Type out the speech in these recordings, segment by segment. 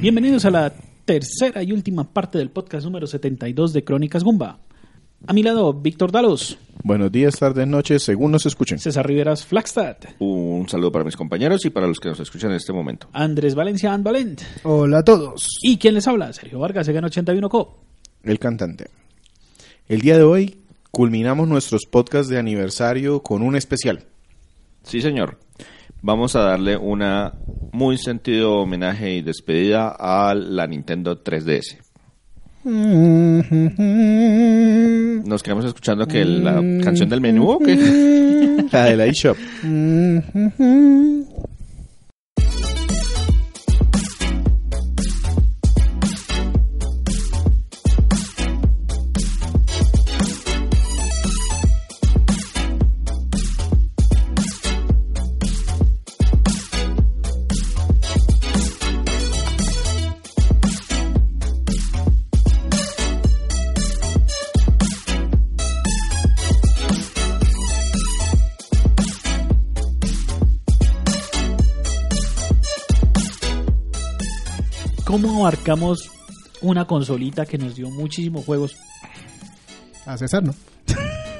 Bienvenidos a la tercera y última parte del podcast número 72 de Crónicas Gumba. A mi lado, Víctor Dalos, Buenos días, tardes, noches, según nos escuchen. César Riveras Flagstad, Un saludo para mis compañeros y para los que nos escuchan en este momento. Andrés Valencia Valent Hola a todos. y quien les habla, Sergio Vargas, Egan 81 Co. El cantante. El día de hoy culminamos nuestros podcasts de aniversario con un especial. Sí, señor. Vamos a darle una muy sentido homenaje y despedida a la Nintendo 3DS. Nos quedamos escuchando que la canción del menú o qué? La de la eShop. Abarcamos una consolita que nos dio muchísimos juegos? A César, ¿no?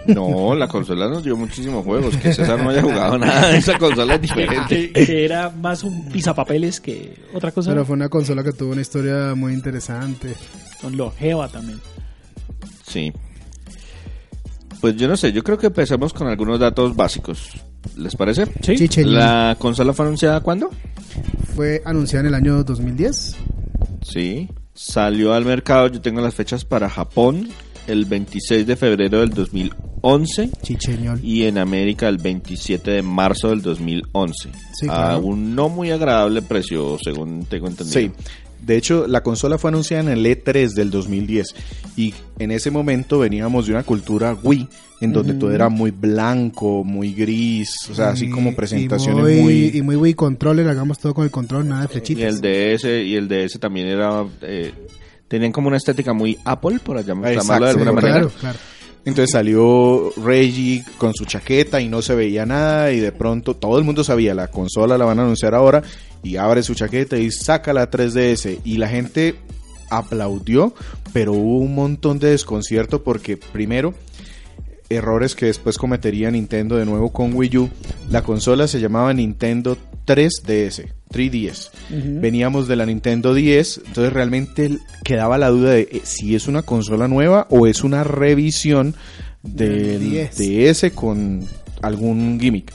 No, la consola nos dio muchísimos juegos. Que César no haya jugado nada. Esa consola es diferente. Que, que era más un pisapapeles que otra cosa. Pero fue una consola que tuvo una historia muy interesante. Con longeva también. Sí. Pues yo no sé, yo creo que empecemos con algunos datos básicos. ¿Les parece? Sí. Chichelín. ¿La consola fue anunciada cuándo? Fue anunciada en el año 2010. Sí. Salió al mercado, yo tengo las fechas para Japón, el 26 de febrero del 2011 Chicheñol. y en América el 27 de marzo del 2011. Sí, A claro. un no muy agradable precio, según tengo entendido. Sí. De hecho, la consola fue anunciada en el E3 del 2010 y en ese momento veníamos de una cultura Wii en donde todo era muy blanco, muy gris, o sea, así Y- como presentaciones y muy, muy... Y muy Wii controller, hagamos todo con el control, nada de Y flechitas. el DS y el DS también era eh, tenían como una estética muy Apple, por Exacto, llamarlo de alguna manera. Claro, claro. Entonces salió Reggie con su chaqueta y no se veía nada y de pronto todo el mundo sabía, la consola la van a anunciar ahora y abre su chaqueta y saca la 3DS y la gente aplaudió, pero hubo un montón de desconcierto porque primero errores que después cometería Nintendo de nuevo con Wii U, la consola se llamaba Nintendo 3DS, 3DS. Veníamos de la Nintendo 10, entonces realmente quedaba la duda de eh, si es una consola nueva o es una revisión del Del 10. DS con algún gimmick.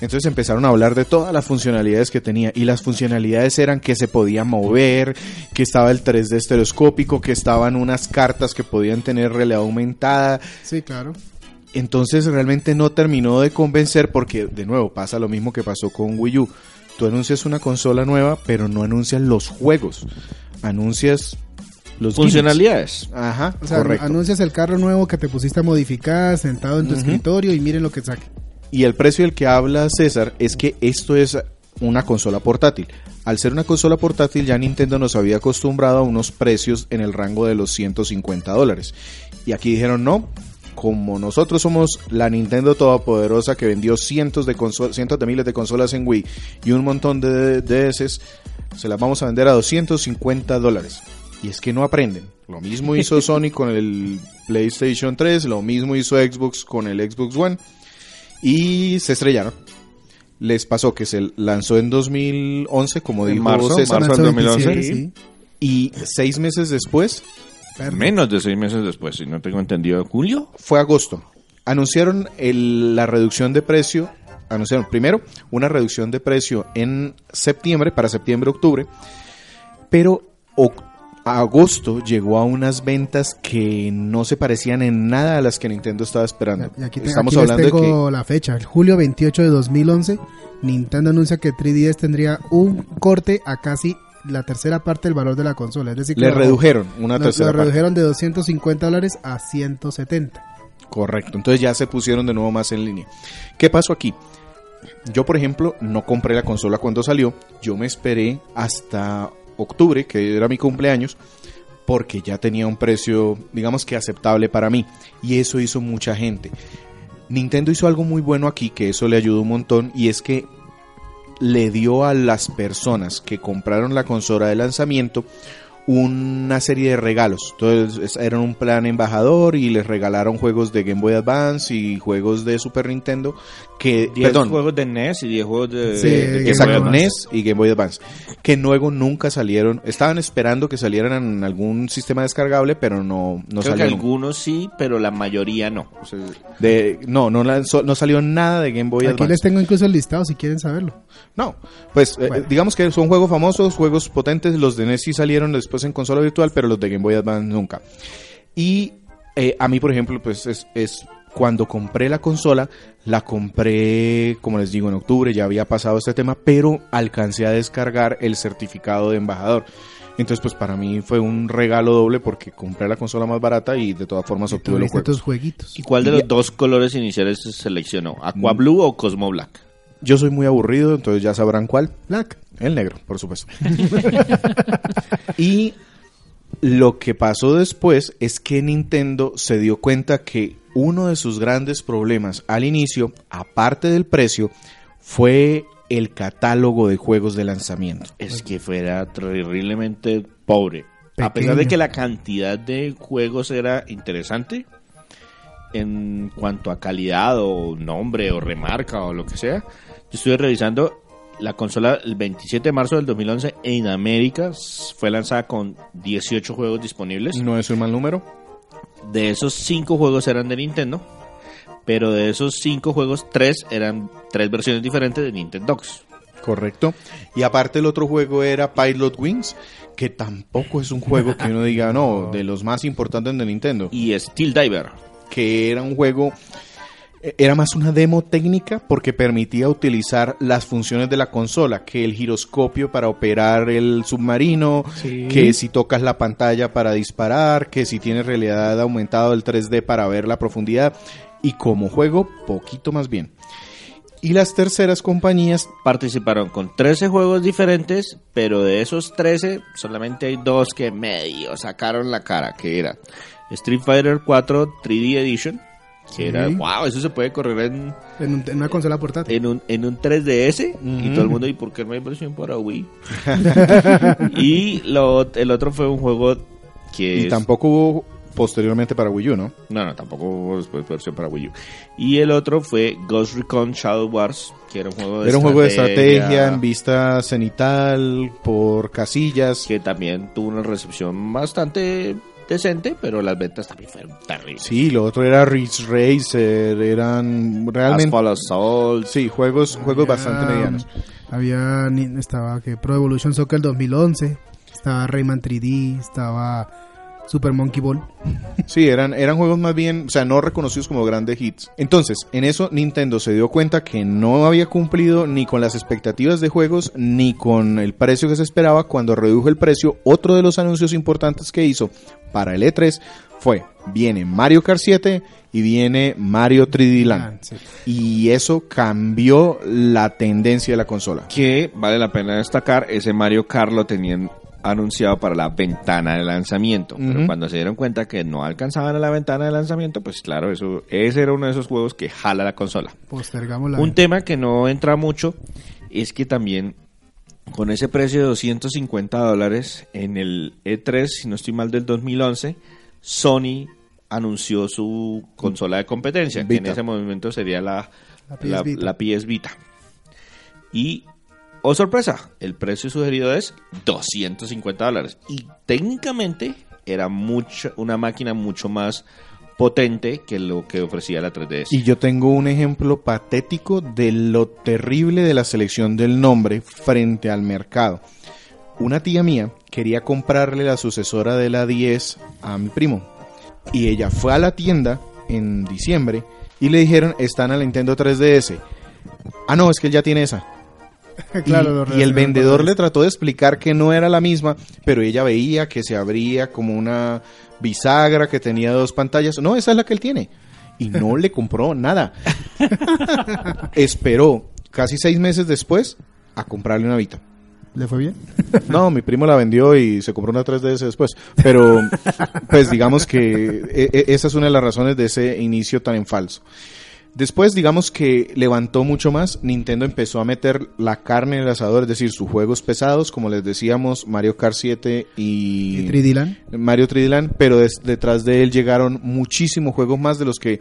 Entonces empezaron a hablar de todas las funcionalidades que tenía y las funcionalidades eran que se podía mover, que estaba el 3D estereoscópico, que estaban unas cartas que podían tener realidad aumentada. Sí, claro. Entonces realmente no terminó de convencer porque de nuevo pasa lo mismo que pasó con Wii U. Tú anuncias una consola nueva, pero no anuncias los juegos. Anuncias los gimmicks. Funcionalidades. Ajá, O sea, correcto. anuncias el carro nuevo que te pusiste a modificar, sentado en tu escritorio y miren lo que saque. Y el precio del que habla César es que esto es una consola portátil. Al ser una consola portátil ya Nintendo nos había acostumbrado a unos precios en el rango de los 150 dólares. Y aquí dijeron no, como nosotros somos la Nintendo todopoderosa que vendió cientos de, cientos de miles de consolas en Wii y un montón de DS, se las vamos a vender a 250 dólares. Y es que no aprenden. Lo mismo hizo Sony con el PlayStation 3, lo mismo hizo Xbox con el Xbox One y se estrellaron. Les pasó que se lanzó en 2011, como En dijo marzo, César, marzo del 2011. 27, sí. y seis meses después. Menos de seis meses después, si no tengo entendido. ¿Julio? fue agosto. Anunciaron el- la reducción de precio. Anunciaron primero una reducción de precio en septiembre, para septiembre-octubre, pero agosto llegó a unas ventas que no se parecían en nada a las que Nintendo estaba esperando. Y aquí, te- Estamos aquí les hablando de que tengo la fecha. El julio 28 de 2011, Nintendo anuncia que 3DS tendría un corte a casi la tercera parte del valor de la consola. Es decir, que le redujeron una lo- tercera lo parte. redujeron de 250 dólares a 170. Correcto, entonces ya se pusieron de nuevo más en línea. ¿Qué pasó aquí? Yo, por ejemplo, no compré la consola cuando salió, yo me esperé hasta octubre, que era mi cumpleaños, porque ya tenía un precio, digamos que aceptable para mí, y eso hizo mucha gente. Nintendo hizo algo muy bueno aquí, que eso le ayudó un montón, y es que le dio a las personas que compraron la consola de lanzamiento una serie de regalos. Entonces es- eran un plan embajador y les regalaron juegos de Game Boy Advance y juegos de Super Nintendo que 10 perdón, juegos de NES y 10 juegos de, Sí, de Game Game Exacto, Boy Advance. NES y Game Boy Advance, que luego nunca salieron, estaban esperando que salieran en algún sistema descargable, pero no, no Creo que salieron. algunos sí, pero la mayoría no. O sea, De, no, no, lanzó- no salió nada de Game Boy Aquí Advance. les tengo incluso el listado si quieren saberlo. No, pues eh, digamos que son juegos famosos, juegos potentes, los de NES sí salieron después en consola virtual, pero los de Game Boy Advance nunca. Y eh, a mí, por ejemplo, pues es, es cuando compré la consola, la compré, como les digo, en octubre, ya había pasado este tema, pero alcancé a descargar el certificado de embajador. Entonces, pues para mí fue un regalo doble porque compré la consola más barata y de todas formas obtuve los juegos. jueguitos. ¿Y cuál de Y- los dos colores iniciales se seleccionó? ¿Aqua Blue o Cosmo Black? Yo soy muy aburrido, entonces ya sabrán cuál. Black. El negro, por supuesto. y lo que pasó después es que Nintendo se dio cuenta que uno de sus grandes problemas al inicio, aparte del precio, fue el catálogo de juegos de lanzamiento. Es que fuera terriblemente pobre. A pesar de que la cantidad de juegos era interesante, en cuanto a calidad o nombre o remarca o lo que sea, yo estuve revisando la consola el 27 de marzo del 2011 en América fue lanzada con 18 juegos disponibles. No es un mal número. De esos 5 juegos eran de Nintendo, pero de esos 5 juegos 3 eran tres versiones diferentes de Nintendox. Correcto. Y aparte el otro juego era Pilot Wings, que tampoco es un juego que uno diga, no, de los más importantes de Nintendo. Y Steel Diver. Que era un juego eh, era más una demo técnica porque permitía utilizar las funciones de la consola, que el giroscopio para operar el submarino, Sí. que si tocas la pantalla para disparar, que si tienes realidad aumentado el 3D para ver la profundidad y como juego poquito más bien. Y las terceras compañías participaron con 13 juegos diferentes, pero de esos 13 solamente hay dos que medio sacaron la cara, que era Street Fighter 4 3D Edition, que Sí. era, wow, eso se puede correr en, En, un- en una consola portátil. en un, en un 3DS, y todo el mundo, ¿y por qué no hay versión para Wii? y lo, el otro fue un juego que... y es- tampoco hubo posteriormente para Wii U, ¿no? No, no, tampoco hubo después versión para Wii U. Y el otro fue Ghost Recon Shadow Wars, que era un juego de Era un juego de estrategia en vista cenital por casillas. que también tuvo una recepción bastante decente, pero las ventas también fueron terribles. Sí, lo otro era Ridge Racer, eran realmente Asphalt Assault, sí, juegos juegos bastante medianos. Había, estaba que Pro Evolution Soccer 2011, estaba Rayman 3D, estaba Super Monkey Ball. Sí, eran eran juegos más bien, o sea, no reconocidos como grandes hits. Entonces, en eso Nintendo se dio cuenta que no había cumplido ni con las expectativas de juegos ni con el precio que se esperaba cuando redujo el precio. Otro de los anuncios importantes que hizo para el E3 fue viene Mario Kart 7 y viene Mario 3D Land. Ah, sí. Y eso cambió la tendencia de la consola. que vale la pena destacar, ese Mario Kart lo tenían anunciado para la ventana de lanzamiento, pero cuando se dieron cuenta que no alcanzaban a la ventana de lanzamiento, pues claro, eso ese era uno de esos juegos que jala la consola. Postergamos la Un tema que no entra mucho es que también con ese precio de 250 dólares en el E3, si no estoy mal, del 2011, Sony anunció su consola de competencia, que en ese momento sería la, La PS la- Vita. la PS Vita. Y, oh sorpresa, el precio sugerido es 250 dólares. Y técnicamente era una máquina mucho más potente que lo que ofrecía la 3DS. Y yo tengo un ejemplo patético de lo terrible de la selección del nombre frente al mercado. Una tía mía quería comprarle la sucesora de la 10 a mi primo. Y ella fue a la tienda en diciembre y le dijeron, está en la Nintendo 3DS. Ah, no, es que él ya tiene esa. Claro, y, el vendedor le trató de explicar que no era la misma, pero ella veía que se abría como una bisagra que tenía dos pantallas. No, esa es la que él tiene. Y no le compró nada. Esperó casi seis meses después a comprarle una Vita. ¿Le fue bien? No, mi primo la vendió y se compró una 3DS después. Pero, pues digamos que e- e- esa es una de las razones de ese inicio tan en falso. Después, digamos que levantó mucho más. Nintendo empezó a meter la carne en el asador, es decir, sus juegos pesados, como les decíamos, Mario Kart 7 y, ¿Y 3D Land? Mario 3D Land, pero des- detrás de él llegaron muchísimos juegos más de los que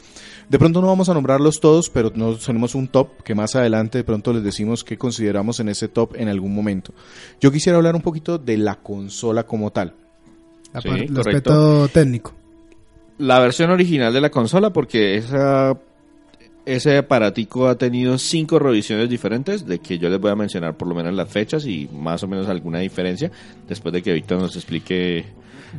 de pronto no vamos a nombrarlos todos, pero nos tenemos un top que más adelante de pronto les decimos que consideramos en ese top en algún momento. Yo quisiera hablar un poquito de la consola como tal. La Sí, par- el correcto. aspecto técnico. La versión original de la consola, porque esa, ese aparatico ha tenido cinco revisiones diferentes, de que yo les voy a mencionar por lo menos las fechas y más o menos alguna diferencia, después de que Víctor nos explique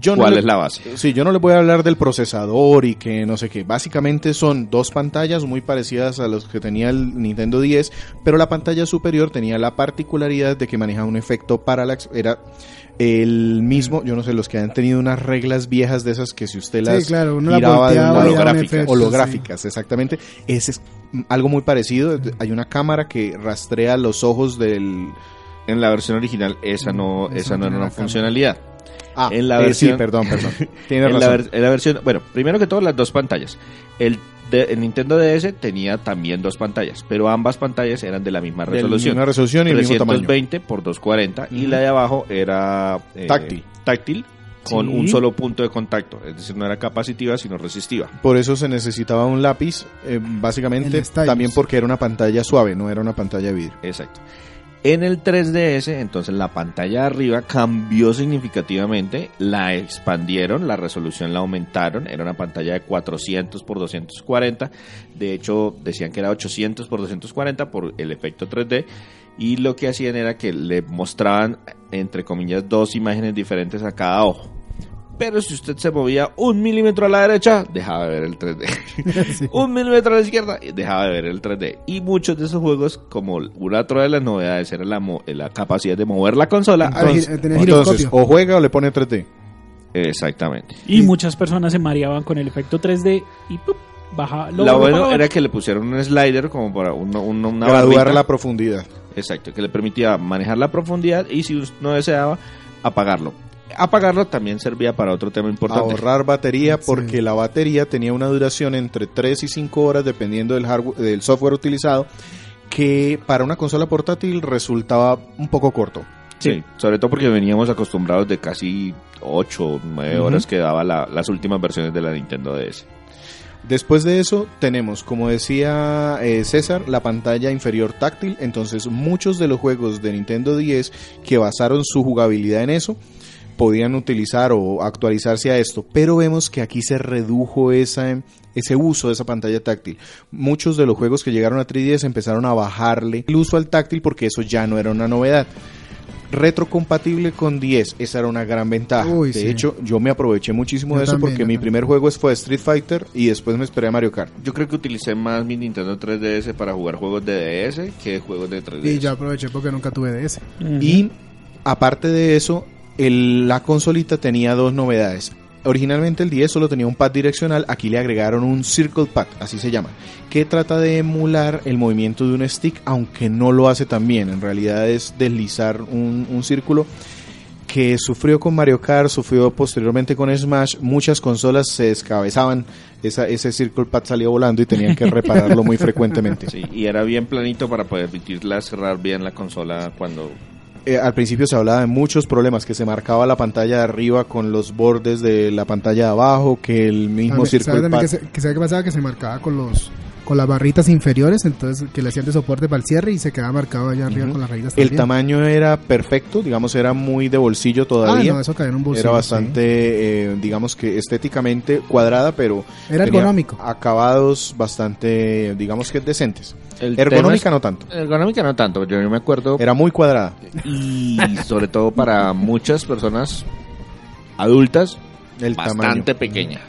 Yo no cuál le- es la base. Sí, yo no les voy a hablar del procesador y que no sé qué. Básicamente son dos pantallas muy parecidas a los que tenía el Nintendo 10, pero la pantalla superior tenía la particularidad de que manejaba un efecto parallax. Era el mismo, yo no sé, los que han tenido unas reglas viejas de esas que si usted las claro, uno la giraba de volteaba un holográficas, exactamente. Ese es algo muy parecido. Hay una cámara que rastrea los ojos del... En la versión original esa no, Mm, esa eso no era una cámara. funcionalidad. Ah, En la eh, versión- sí, perdón, perdón. Tiene en, la, razón. ver- en la versión, bueno, primero que todo las dos pantallas. El, de- el Nintendo DS tenía también dos pantallas, pero ambas pantallas eran de la misma De la resolución. misma resolución y el mismo tamaño. 320 por 240 y Ujú. la de abajo era eh, Táctil. táctil con Sí. un solo punto de contacto, es decir, no era capacitiva sino resistiva. Por eso se necesitaba un lápiz, eh, básicamente también porque era una pantalla suave, no era una pantalla de vidrio. Exacto. En el 3DS, entonces la pantalla de arriba cambió significativamente, la expandieron, la resolución la aumentaron, era una pantalla de 400 por 240, de hecho decían que era 800 por 240 por el efecto 3D, y lo que hacían era que le mostraban, entre comillas, dos imágenes diferentes a cada ojo. Pero si usted se movía un milímetro a la derecha, dejaba de ver el 3D. Sí. un milímetro a la izquierda y dejaba de ver el 3D. Y muchos de esos juegos, como una otra de las novedades era la, la capacidad de mover la consola. Entonces- giroscopio. o juega o le pone 3D. exactamente. Y muchas personas se mareaban con el efecto 3D y ¡pup! baja. Lo volvió bueno era que le pusieron un slider como para uno- uno- una graduar la profundidad. Exacto, que le permitía manejar la profundidad y si no deseaba, apagarlo. Apagarlo también servía para otro tema importante. Ahorrar batería Sí. porque la batería tenía una duración entre 3 y 5 horas dependiendo del, hardware, del software utilizado que para una consola portátil resultaba un poco corto. Sí, sobre todo porque veníamos acostumbrados de casi 8 o 9 Ujú. horas que daba la- las últimas versiones de la Nintendo DS. Después de eso tenemos, como decía eh, César, la pantalla inferior táctil. Entonces muchos de los juegos de Nintendo 10 que basaron su jugabilidad en eso podían utilizar o actualizarse a esto. Pero vemos que aquí se redujo esa, ese uso de esa pantalla táctil. Muchos de los juegos que llegaron a 3DS empezaron a bajarle el uso al táctil porque eso ya no era una novedad. Retrocompatible con 10, esa era una gran ventaja. Uy, de sí. hecho, yo me aproveché muchísimo Yo de eso también, porque mi también. primer juego fue Street Fighter y después me esperé a Mario Kart. Yo creo que utilicé más mi Nintendo 3DS para jugar juegos de DS que juegos de 3DS. Y yo aproveché porque nunca tuve DS. Y aparte de eso, el- la consolita tenía dos novedades. Originalmente el 10 solo tenía un pad direccional, aquí le agregaron un Circle Pad, así se llama, que trata de emular el movimiento de un stick, aunque no lo hace tan bien. En realidad es deslizar un, un círculo que sufrió con Mario Kart, sufrió posteriormente con Smash. Muchas consolas se descabezaban, ese Circle Pad salió volando y tenían que repararlo muy frecuentemente. Sí, y era bien planito para permitirla cerrar bien la consola cuando... Eh, al principio se hablaba de muchos problemas, que se marcaba la pantalla de arriba con los bordes de la pantalla de abajo, que el mismo ¿Sabes también que, se- que sabe pasaba? Que se marcaba con los con las barritas inferiores, entonces que le hacían de soporte para el cierre y se quedaba marcado allá arriba con las rayitas El también. tamaño era perfecto, digamos, era muy de bolsillo Ah, todavía. no, eso caía en un bolsillo. era bastante, eh, digamos que estéticamente cuadrada, pero Era tenía ergonómico. acabados bastante, digamos que decentes. El Ergonómica no tanto. Ergonómica no tanto, yo me acuerdo... Era muy cuadrada. Y sobre todo para muchas personas adultas, El bastante tamaño. pequeña.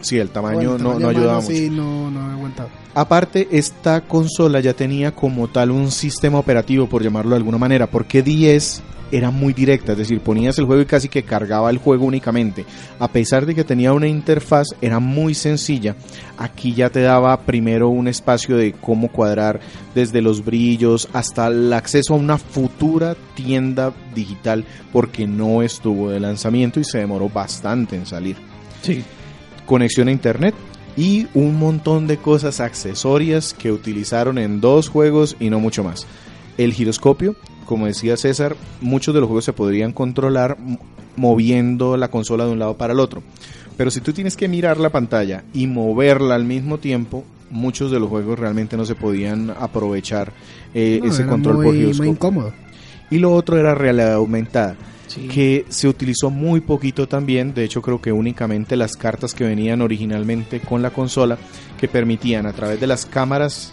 Sí, el tamaño, Bueno, el no, tamaño no ayudaba mano mucho. Sí, no, no aguantaba. Aparte, esta consola ya tenía como tal un sistema operativo, por llamarlo de alguna manera, porque 10 era muy directa, es decir, ponías el juego y casi que cargaba el juego únicamente. A pesar de que tenía una interfaz, era muy sencilla. Aquí ya te daba primero un espacio de cómo cuadrar desde los brillos hasta el acceso a una futura tienda digital, porque no estuvo de lanzamiento y se demoró bastante en salir Sí. Conexión a internet y un montón de cosas accesorias que utilizaron en dos juegos y no mucho más. El giroscopio, como decía César, muchos de los juegos se podrían controlar moviendo la consola de un lado para el otro. Pero si tú tienes que mirar la pantalla y moverla al mismo tiempo, muchos de los juegos realmente no se podían aprovechar eh, No, ese control muy, por muy giroscopio. incómodo. Y lo otro era realidad aumentada, Sí. que se utilizó muy poquito también. De hecho, creo que únicamente las cartas que venían originalmente con la consola, que permitían a través de las cámaras.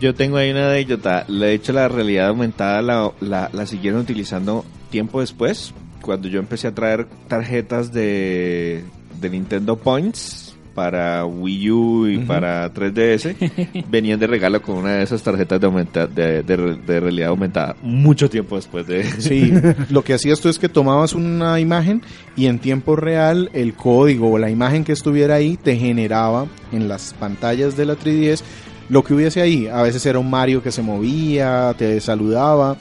Yo tengo ahí una anécdota. De hecho, la realidad aumentada la, la, la siguieron utilizando tiempo después. Cuando yo empecé a traer tarjetas de, de Nintendo Points para Wii U y Ujú. para 3DS, venían de regalo con una de esas tarjetas de, aumenta- de, de- de realidad aumentada. Mucho tiempo después de... Sí, lo que hacías tú es que tomabas una imagen y en tiempo real el código o la imagen que estuviera ahí te generaba en las pantallas de la 3DS lo que hubiese ahí. A veces era un Mario que se movía, te saludaba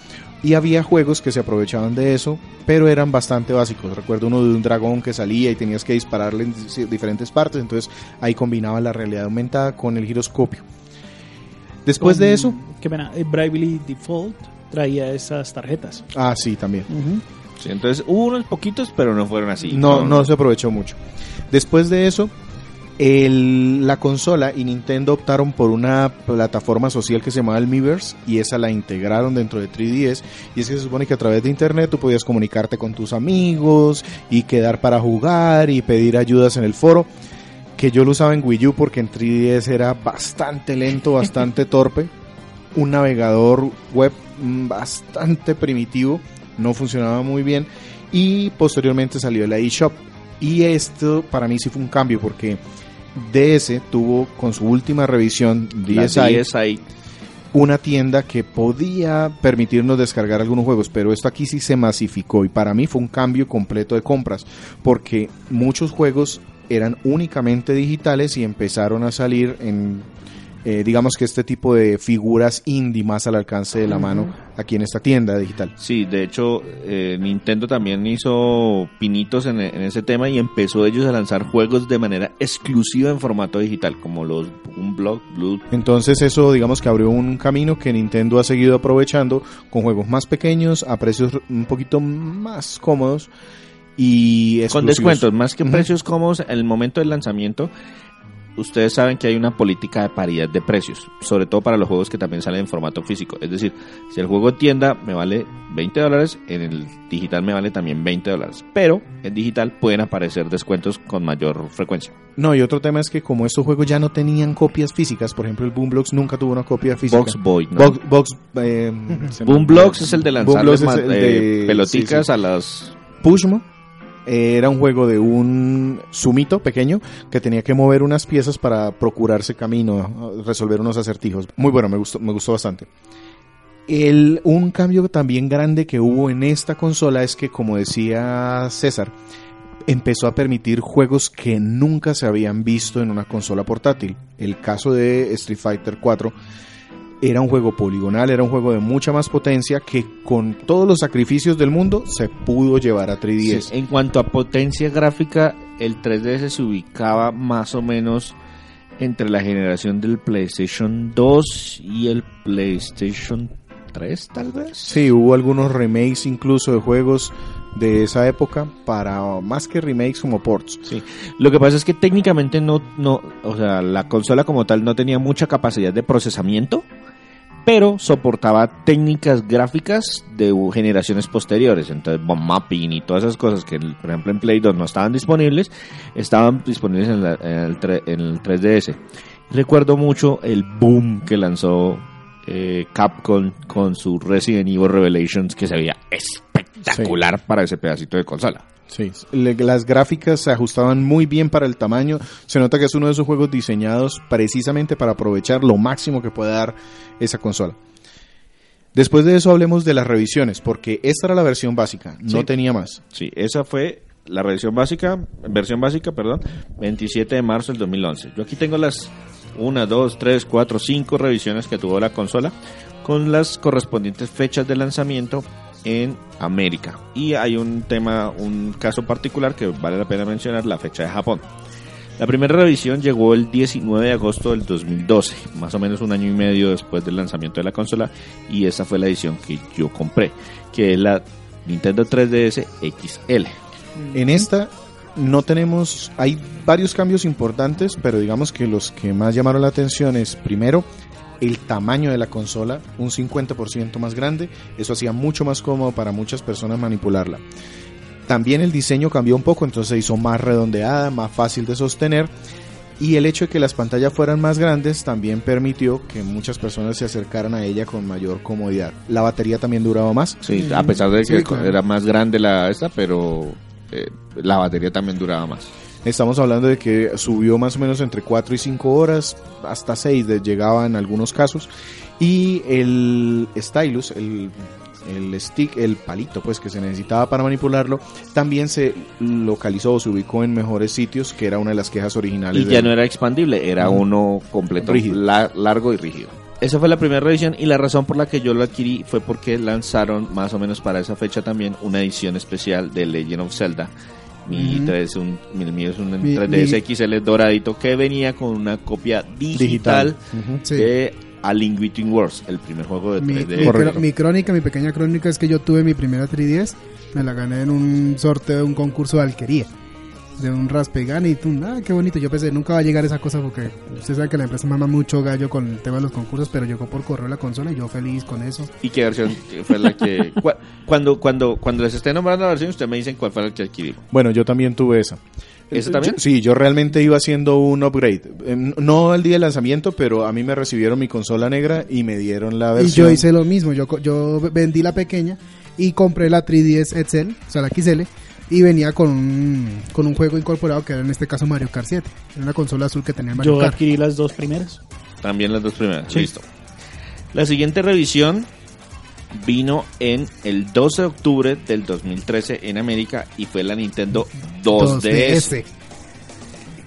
y había juegos que se aprovechaban de eso, pero eran bastante básicos. Recuerdo uno de un dragón que salía y tenías que dispararle en di- diferentes partes, entonces ahí combinaba la realidad aumentada con el giroscopio. Después de eso, Qué pena. eh, Bravely Default traía esas tarjetas. ah sí, también. Sí, entonces hubo unos poquitos, pero no fueron así. no, no se aprovechó mucho. Después de eso, el- la consola y Nintendo optaron por una plataforma social que se llamaba el Miiverse y esa la integraron dentro de 3DS y es que se supone que a través de internet tú podías comunicarte con tus amigos y quedar para jugar y pedir ayudas en el foro que yo lo usaba en Wii U porque en 3DS era bastante lento, bastante torpe, un navegador web mm, bastante primitivo, no funcionaba muy bien y posteriormente salió la eShop. Y esto para mí sí fue un cambio porque DS tuvo con su última revisión DSi DSi una tienda que podía permitirnos descargar algunos juegos, pero esto aquí sí se masificó y para mí fue un cambio completo de compras, porque muchos juegos eran únicamente digitales y empezaron a salir en, eh, digamos que este tipo de figuras indie más al alcance de la mano aquí en esta tienda digital. Sí, de hecho, eh, Nintendo también hizo pinitos en, en ese tema y empezó ellos a lanzar juegos de manera exclusiva en formato digital, como los Unblock, Blue. Entonces eso digamos que abrió un camino que Nintendo ha seguido aprovechando con juegos más pequeños a precios un poquito más cómodos y Con descuentos, más que precios cómodos, en el momento del lanzamiento, ustedes saben que hay una política de paridad de precios, sobre todo para los juegos que también salen en formato físico. Es decir, si el juego en tienda me vale 20 dólares, en el digital me vale también 20 dólares. Pero en digital pueden aparecer descuentos con mayor frecuencia. No, y otro tema es que como estos juegos ya no tenían copias físicas, por ejemplo el Boomblocks nunca tuvo una copia física. Box Boy, ¿no? Box, Box, eh, Boomblocks es el de lanzar de- peloticas sí, sí. a las... Pushmo eh, era un juego de un sumito pequeño que tenía que mover unas piezas para procurarse camino, resolver unos acertijos. Muy bueno, me gustó, me gustó bastante. El, un cambio también grande que hubo en esta consola es que, como decía César, empezó a permitir juegos que nunca se habían visto en una consola portátil. El caso de Street Fighter 4 era un juego poligonal, era un juego de mucha más potencia que con todos los sacrificios del mundo se pudo llevar a 3DS. Sí, en cuanto a potencia gráfica, el 3DS se ubicaba más o menos entre la generación del PlayStation 2 y el PlayStation 3, tal vez. Sí, hubo algunos remakes incluso de juegos de esa época para más que remakes como ports. Sí. Lo que pasa es que técnicamente no, no, o sea, la consola como tal no tenía mucha capacidad de procesamiento, pero soportaba técnicas gráficas de generaciones posteriores, entonces bomb mapping y todas esas cosas que, por ejemplo, en Play 2 no estaban disponibles, estaban disponibles en el 3DS. Recuerdo mucho el boom que lanzó eh, Capcom con su Resident Evil Revelations que se veía espectacular para ese pedacito de consola. Sí, le- las gráficas se ajustaban muy bien para el tamaño. Se nota que es uno de esos juegos diseñados precisamente para aprovechar lo máximo que puede dar esa consola. Después de eso hablemos de las revisiones, porque esta era la versión básica, no Sí. tenía más. Sí, esa fue la revisión básica, versión básica, perdón, 27 de marzo del 2011. Yo aquí tengo las 1, 2, 3, 4, 5 revisiones que tuvo la consola con las correspondientes fechas de lanzamiento en América. Y hay un tema, un caso particular que vale la pena mencionar, la fecha de Japón. La primera revisión llegó el 19 de agosto del 2012, más o menos un año y medio después del lanzamiento de la consola, y esa fue la edición que yo compré, que es la Nintendo 3DS XL. En esta no tenemos, hay varios cambios importantes, pero digamos que los que más llamaron la atención es primero el tamaño de la consola, un 50% más grande, eso hacía mucho más cómodo para muchas personas manipularla. También el diseño cambió un poco, entonces se hizo más redondeada, más fácil de sostener. Y el hecho de que las pantallas fueran más grandes también permitió que muchas personas se acercaran a ella con mayor comodidad. La batería también duraba más. Sí, a pesar de que Sí, claro. era más grande la esta, pero eh, la batería también duraba más. Estamos hablando de que subió más o menos entre 4 y 5 horas, hasta 6 de- llegaba en algunos casos. Y el stylus, el, el stick, el palito pues que se necesitaba para manipularlo, también se localizó o se ubicó en mejores sitios, que era una de las quejas originales. Y ya del- no era expandible, era uno completo, Rígido. la- largo y rígido. Esa fue la primera revisión y la razón por la que yo lo adquirí fue porque lanzaron más o menos para esa fecha también una edición especial de Legend of Zelda. Mi, Ujú. 3, un, mi, mío es un Mi- 3DS mi- XL doradito que venía con una copia digital, Ujú. Sí. de A Link Between Worlds, el primer juego de Mi, 3D. mi Correcto. cro- mi crónica, mi pequeña crónica es que yo tuve mi primera 3DS, me la gané en un sorteo de un concurso de alquería, de un Raspegan y tú, ah, qué bonito, yo pensé, nunca va a llegar esa cosa porque usted sabe que la empresa mama mucho gallo con el tema de los concursos, pero llegó por correo la consola y yo feliz con eso. ¿Y qué versión fue la que... cua- cuando, cuando, cuando les esté nombrando la versión, ustedes me dicen cuál fue la que adquirí. Bueno, yo también tuve esa. ¿Esa también? Yo- sí, yo realmente iba haciendo un upgrade. Eh, No el día del lanzamiento, pero a mí me recibieron mi consola negra y me dieron la Y versión. yo hice lo mismo, yo, co- yo vendí la pequeña y compré la 3DS Excel, o sea la XL, y venía con un, con un juego incorporado que era en este caso Mario Kart 7, era una consola azul que tenía Mario Yo Kart. adquirí las dos primeras. También las dos primeras. Sí. Listo. La siguiente revisión vino en el 12 de octubre del 2013 en América y fue la Nintendo 2DS.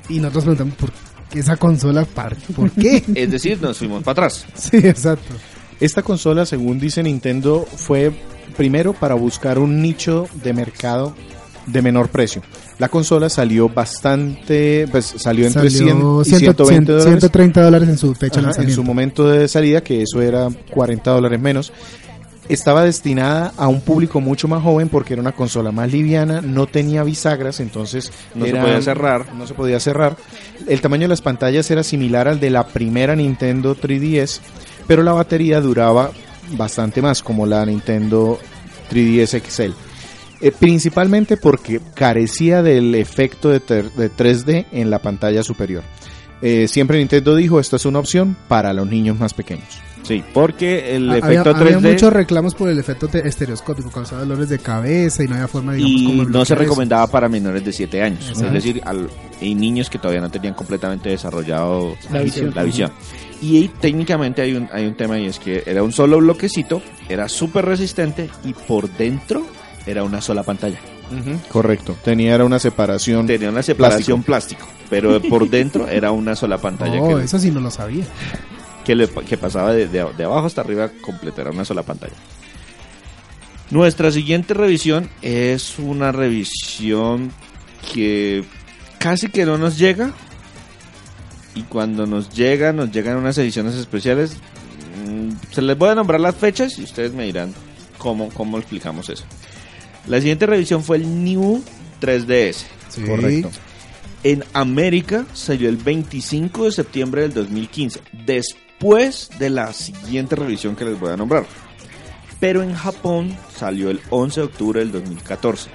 Y nosotros preguntamos por qué esa consola, ¿por qué? Es decir, nos fuimos para atrás. sí, exacto. Esta consola, según dice Nintendo, fue primero para buscar un nicho de mercado de menor precio. La consola salió bastante, pues salió entre 100 Salió y 100, 120 dólares. 130 dólares en su fecha de Ajá, en lanzamiento. su momento de salida, que eso era 40 dólares menos. Estaba destinada a un público mucho más joven porque era una consola más liviana, no tenía bisagras, entonces No se podía cerrar. No se podía cerrar. El tamaño de las pantallas era similar al de la primera Nintendo 3DS, pero la batería duraba bastante más, como la Nintendo 3DS XL. Eh, principalmente porque carecía del efecto de, ter- de 3D en la pantalla superior. Eh, siempre Nintendo dijo, esto es una opción para los niños más pequeños. Sí, porque el Ah, efecto había, había 3D muchos reclamos por el efecto te- estereoscópico, causaba dolores de cabeza y no había forma, digamos, y como no se eso. recomendaba para menores de 7 años. Exacto. Es decir, al, y niños que todavía no tenían completamente desarrollado La visión. la visión. Y ahí técnicamente hay un, hay un tema y es que era un solo bloquecito, era súper resistente y por dentro era una sola pantalla. Correcto. Tenía era una separación. Tenía una separación plástico, pero por dentro era una sola pantalla Oh, que, eso sí no lo sabía. que, le- que pasaba de, de- de abajo hasta arriba completa, era una sola pantalla. Nuestra siguiente revisión es una revisión que casi que no nos llega. Y cuando nos llega, nos llegan unas ediciones especiales. Mm, Se les voy a nombrar las fechas y ustedes me dirán cómo, cómo explicamos eso. La siguiente revisión fue el New 3DS. Sí. Correcto. En América salió el 25 de septiembre del 2015, después de la siguiente revisión que les voy a nombrar. Pero en Japón salió el 11 de octubre del 2014.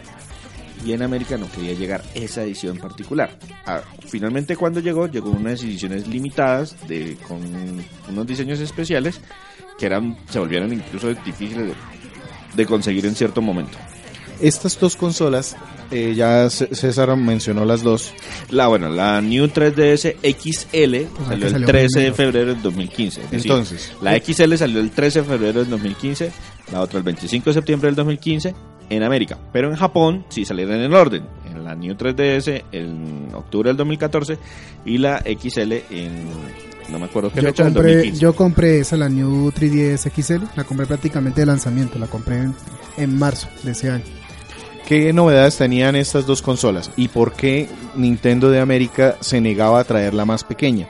Y en América no quería llegar esa edición particular. Ah, finalmente cuando llegó, llegó unas ediciones limitadas de, con unos diseños especiales que eran se volvieron incluso difíciles de, de conseguir en cierto momento. Estas dos consolas, eh, ya César mencionó las dos. La bueno, la New 3DS XL Pues salió que el salió 13 de febrero del 2015. es decir, Entonces, la XL salió el 13 de febrero del 2015, la otra el 25 de septiembre del 2015 en América, pero en Japón sí salieron en el orden. En la New 3DS en octubre del 2014 y la XL en no me acuerdo qué Yo fecha compré, 2015. yo compré esa, la New 3DS XL, la compré prácticamente de lanzamiento, la compré en, en marzo de ese año. ¿Qué novedades tenían estas dos consolas? ¿Y por qué Nintendo de América se negaba a traer la más pequeña?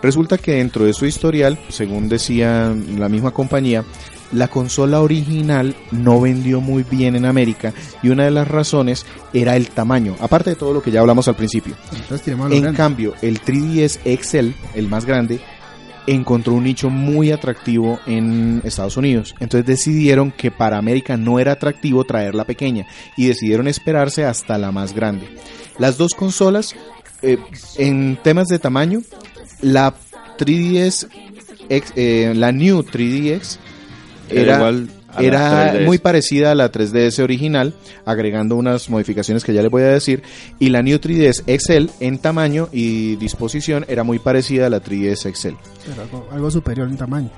Resulta que dentro de su historial, según decía la misma compañía, la consola original no vendió muy bien en América y una de las razones era el tamaño, aparte de todo lo que ya hablamos al principio. Entonces En grande. cambio, el 3DS XL, el más grande, encontró un nicho muy atractivo en Estados Unidos. Entonces decidieron que para América no era atractivo traer la pequeña y decidieron esperarse hasta la más grande. Las dos consolas, eh, en temas de tamaño, la 3DS, X- eh, la New 3DX Era era, igual a era 3DS. muy parecida a la 3DS original, agregando unas modificaciones que ya les voy a decir. Y la New 3DS XL en tamaño y disposición era muy parecida a la 3DS XL. Pero algo, algo superior en tamaño.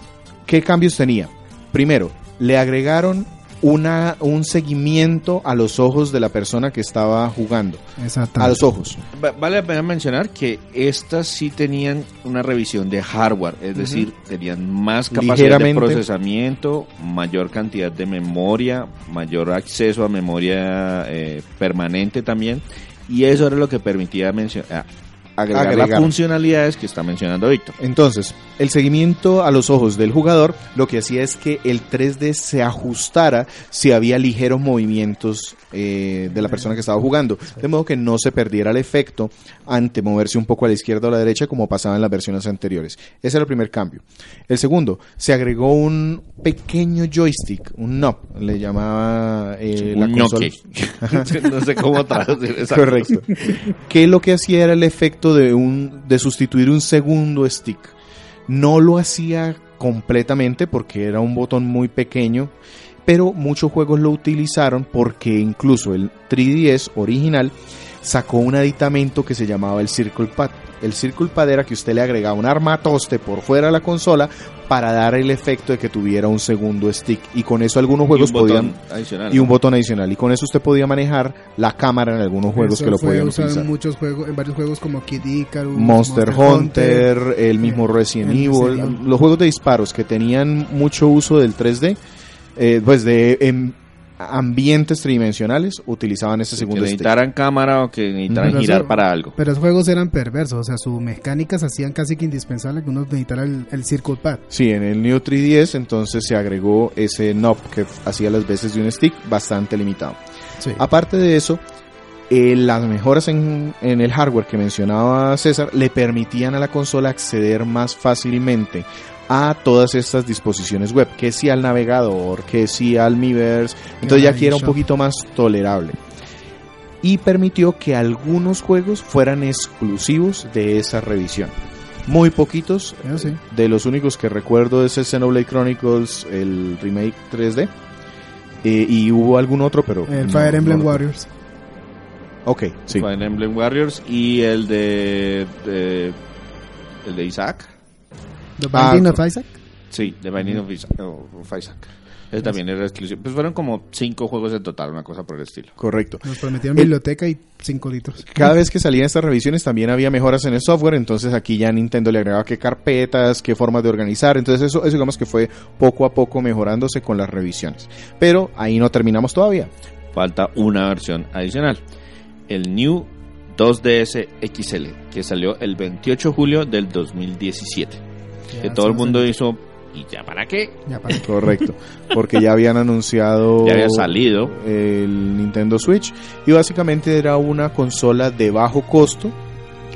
¿Qué cambios tenía? Primero, le agregaron una, un seguimiento a los ojos de la persona que estaba jugando. Exacto. A los ojos. Va- Vale la pena mencionar que estas sí tenían una revisión de hardware, es decir, tenían más capacidad de procesamiento, mayor cantidad de memoria, mayor acceso a memoria eh, permanente también, y eso era lo que permitía mencio- a- agregar, Agregar. las funcionalidades que está mencionando Víctor. Entonces, el seguimiento a los ojos del jugador lo que hacía es que el 3D se ajustara si había ligeros movimientos eh, de la persona que estaba jugando, de modo que no se perdiera el efecto ante moverse un poco a la izquierda o a la derecha como pasaba en las versiones anteriores. Ese era el primer cambio. El segundo, se agregó un pequeño joystick, un knob, le llamaba eh, la consola. no sé cómo traducir. Correcto. que lo que hacía era el efecto de un de sustituir un segundo stick. No lo hacía completamente porque era un botón muy pequeño, pero muchos juegos lo utilizaron porque incluso el 3DS original sacó un aditamento que se llamaba el Circle Pad. El Circle Pad era que usted le agregaba un armatoste por fuera de la consola para dar el efecto de que tuviera un segundo stick y con eso algunos juegos Y un botón podían adicional, y un ¿no? botón adicional y con eso usted podía manejar la cámara en algunos juegos Eso que lo fue podían usado utilizar. en muchos juegos, en varios juegos como Kid Icarus, Monster, Hunter, el mismo eh, Resident el Evil, Resident Evil. los juegos de disparos que tenían mucho uso del 3D, eh, pues de em, ambientes tridimensionales utilizaban ese que segundo stick. necesitaran cámara o que necesitaran Pero girar eso- para algo. Pero esos juegos eran perversos, o sea, sus mecánicas hacían casi que indispensable que uno necesitara el, el Circle Pad. Sí, en el New 3DS entonces se agregó ese knob que hacía las veces de un stick bastante limitado. Sí. Aparte de eso, eh, las mejoras en, en el hardware que mencionaba César le permitían a la consola acceder más fácilmente a todas estas disposiciones web, que si al navegador, que si al Miiverse, entonces ya aquí era un poquito más tolerable. Y permitió que algunos juegos fueran exclusivos de esa revisión. Muy poquitos, sí. de los únicos que recuerdo es el Xenoblade Chronicles, el remake 3D. eh, y hubo algún otro, pero. El Fire no Emblem. Warriors. Ok, sí. Fire Emblem Warriors y el de, de- el de Isaac. The Ah, Binding of Isaac. Sí, The Binding of Isaac. of Isaac. Ese también era exclusivo. Pues fueron como cinco juegos en total, una cosa por el estilo. Correcto. Nos prometieron El- biblioteca y 5 litros. Cada vez que salían estas revisiones también había mejoras en el software, entonces aquí ya Nintendo le agregaba qué carpetas, qué formas de organizar, entonces eso, eso digamos que fue poco a poco mejorándose con las revisiones. Pero ahí no terminamos todavía. Falta una versión adicional. El New 2DS XL, que salió el 28 de julio del 2017. Que todo el mundo hizo, ¿y ya para qué? Ya para. Correcto, porque ya habían anunciado Ya había salido. el Nintendo Switch y básicamente era una consola de bajo costo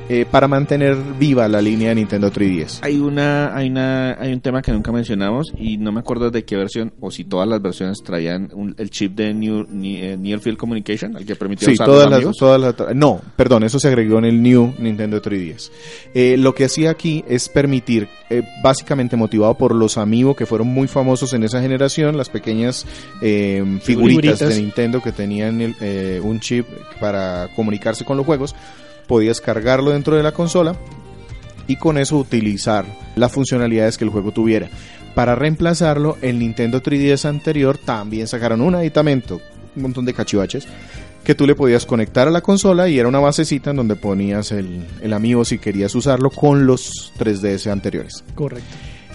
eh, para mantener viva la línea de Nintendo 3DS. Hay una, hay una, hay un tema que nunca mencionamos y no me acuerdo de qué versión o si todas las versiones traían un- el chip de New, eh, Near Field Communication, el que permitía Sí, usar todas los las, todas las- no, perdón, eso se agregó en el New Nintendo 3DS. Eh, lo que hacía aquí es permitir, eh, básicamente motivado por los amigos que fueron muy famosos en esa generación, las pequeñas eh, figuritas, Figuritas. de Nintendo que tenían el, eh, un chip para comunicarse con los juegos, podías cargarlo dentro de la consola y con eso utilizar las funcionalidades que el juego tuviera. Para reemplazarlo, el Nintendo 3DS anterior también sacaron un aditamento, un montón de cachivaches, que tú le podías conectar a la consola y era una basecita en donde ponías el, el amigo si querías usarlo con los 3DS anteriores. Correcto.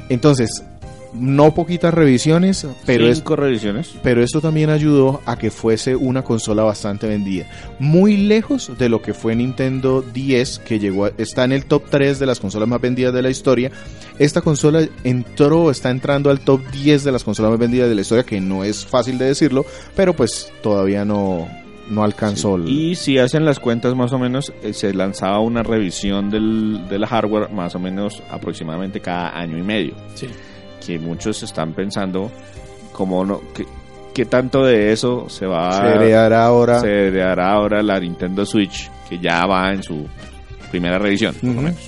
Entonces, no poquitas revisiones, pero es, Cinco revisiones. pero esto también ayudó a que fuese una consola bastante vendida. Muy lejos de lo que fue Nintendo 10, que llegó a- está en el top 3 de las consolas más vendidas de la historia. Esta consola entró, está entrando al top 10 de las consolas más vendidas de la historia, que no es fácil de decirlo, pero pues todavía no, no alcanzó. el- Y si hacen las cuentas más o menos, eh, se lanzaba una revisión del, del hardware más o menos aproximadamente cada año y medio. Sí. Que muchos están pensando como no, que, qué tanto de eso se va se heredará ahora. se heredará ahora la Nintendo Switch, que ya va en su primera revisión. por lo Ujú. menos.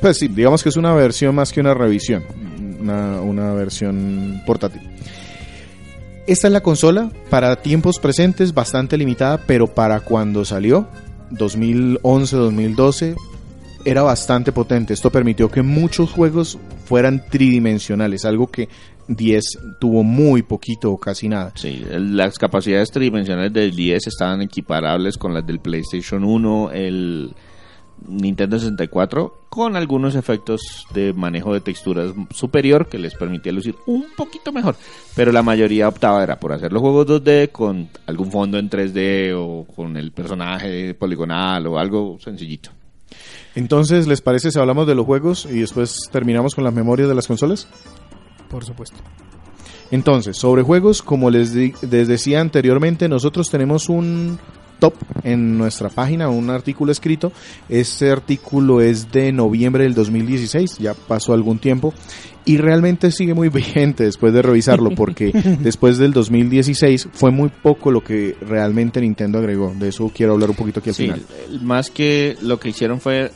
Pues sí, digamos que es una versión más que una revisión, una, una versión portátil. Esta es la consola para tiempos presentes bastante limitada, pero para cuando salió, 2011-2012, era bastante potente. Esto permitió que muchos juegos fueran tridimensionales, algo que 10 tuvo muy poquito o casi nada. Sí, las capacidades tridimensionales del 10 estaban equiparables con las del PlayStation 1, el Nintendo 64, con algunos efectos de manejo de texturas superior que les permitía lucir un poquito mejor. Pero la mayoría optaba era por hacer los juegos 2D con algún fondo en 3D o con el personaje poligonal o algo sencillito. Entonces, ¿les parece si hablamos de los juegos y después terminamos con las memorias de las consolas? Por supuesto. Entonces, sobre juegos, como les, di- les decía anteriormente, nosotros tenemos un top en nuestra página, un artículo escrito. Este artículo es de noviembre del 2016, ya pasó algún tiempo, y realmente sigue muy vigente después de revisarlo, porque después del 2016 fue muy poco lo que realmente Nintendo agregó. De eso quiero hablar un poquito aquí al Sí, final. más que lo que hicieron fue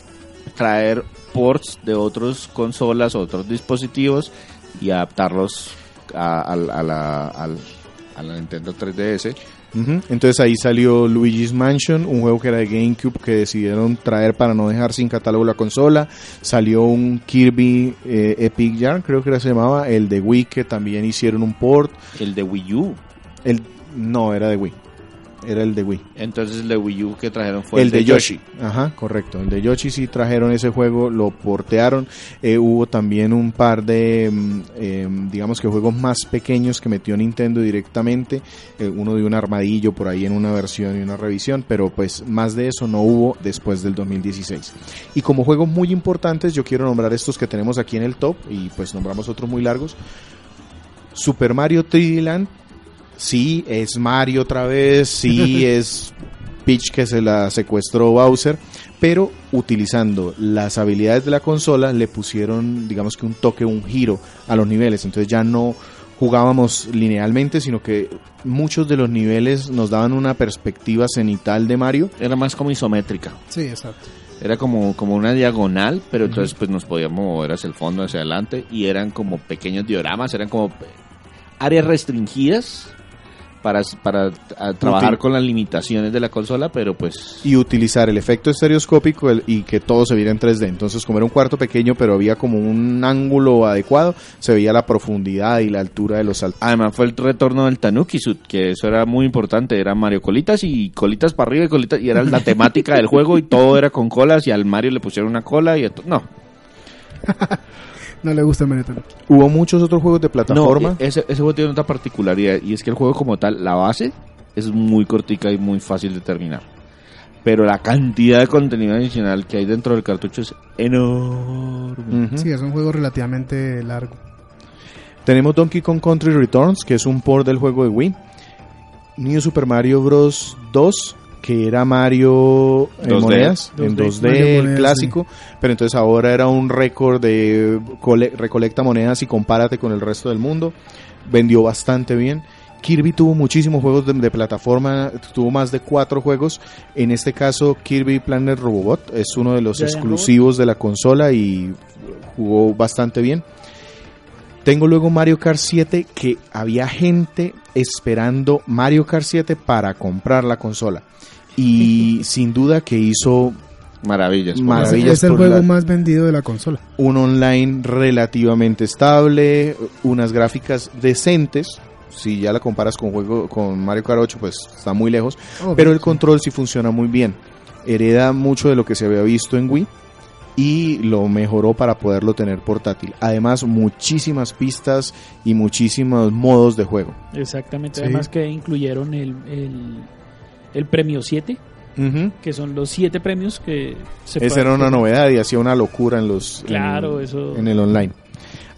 traer ports de otras consolas, otros dispositivos y adaptarlos a, al- a la, a la Nintendo 3DS. Ujú. Entonces ahí salió Luigi's Mansion, un juego que era de GameCube que decidieron traer para no dejar sin catálogo la consola. Salió un Kirby eh, Epic Yarn, creo que era se llamaba, el de Wii que también hicieron un port. El de Wii U. El no era de Wii, era el de Wii. Entonces el de Wii U que trajeron fue el de Yoshi. Ajá, correcto. El de Yoshi sí trajeron ese juego, lo portearon. Eh, hubo también un par de, mm, em, digamos que juegos más pequeños que metió Nintendo directamente. Eh, uno de un armadillo por ahí en una versión y una revisión, pero pues más de eso no hubo después del 2016. Y como juegos muy importantes, yo quiero nombrar estos que tenemos aquí en el top y pues nombramos otros muy largos. Super Mario 3D Land, sí, es Mario otra vez, sí, es Peach que se la secuestró Bowser, pero utilizando las habilidades de la consola le pusieron, digamos que un toque, un giro a los niveles, entonces ya no jugábamos linealmente, sino que muchos de los niveles nos daban una perspectiva cenital de Mario. Era más como isométrica. Sí, exacto. Era como, como una diagonal, pero entonces pues nos podíamos mover hacia el fondo, hacia adelante, y eran como pequeños dioramas, eran como áreas restringidas para, para a, trabajar con las limitaciones de la consola, pero pues y utilizar el efecto estereoscópico el- y que todo se viera en 3D. Entonces, como era un cuarto pequeño, pero había como un ángulo adecuado, se veía la profundidad y la altura de los saltos. Además fue el retorno del Tanuki Suit, que eso era muy importante, era Mario Colitas y colitas para arriba y colitas, y era la temática del juego y todo era con colas y al Mario le pusieron una cola y no, No le gusta el. Hubo muchos otros juegos de plataforma. No, ese, ese juego tiene otra particularidad y es que el juego como tal, la base es muy cortica y muy fácil de terminar. Pero la cantidad de contenido adicional que hay dentro del cartucho es enorme. Sí, es un juego relativamente largo. Tenemos Donkey Kong Country Returns, que es un port del juego de Wii. New Super Mario Bros. 2, que era Mario en 2D. monedas, en 2D, 2D, Mario el monedas, clásico, pero entonces ahora era un récord de cole- recolecta monedas y compárate con el resto del mundo. Vendió bastante bien. Kirby tuvo muchísimos juegos de, de plataforma, tuvo más de cuatro juegos. En este caso, Kirby Planet Robobot es uno de los exclusivos de la consola y jugó bastante bien. Tengo luego Mario Kart 7 que había gente esperando Mario Kart 7 para comprar la consola. Y sin duda que hizo Maravillas. Maravillas. es el juego la- más vendido de la consola. un online relativamente estable, unas gráficas decentes. Si ya la comparas con juego con Mario Kart 8, pues está muy lejos. Oh, Pero el sí. control sí funciona muy bien. Hereda mucho de lo que se había visto en Wii. y lo mejoró para poderlo tener portátil. Además, muchísimas pistas y muchísimos modos de juego. Exactamente. Sí. Además que incluyeron el, el, el premio 7, Ujú. que son los 7 premios que se Esa era una novedad y hacía una locura en los Claro, en, eso- en el online.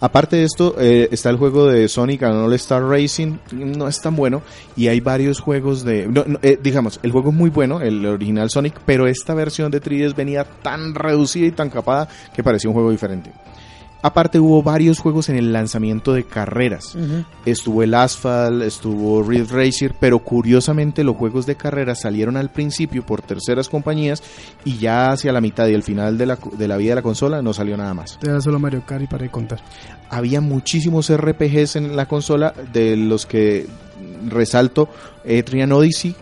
Aparte de esto, eh, está el juego de Sonic and All Star Racing, no es tan bueno, y hay varios juegos de... no, no, eh, digamos, el juego es muy bueno, el original Sonic, pero esta versión de 3DS venía tan reducida y tan capada que parecía un juego diferente. Aparte hubo varios juegos en el lanzamiento de carreras. Estuvo el Asphalt, estuvo Ridge Racer, pero curiosamente los juegos de carrera salieron al principio por terceras compañías y ya hacia la mitad y el final de la, de la vida de la consola no salió nada más. Era solo Mario Kart y para de contar. Había muchísimos RPGs en la consola, de los que resalto Etrian Odyssey.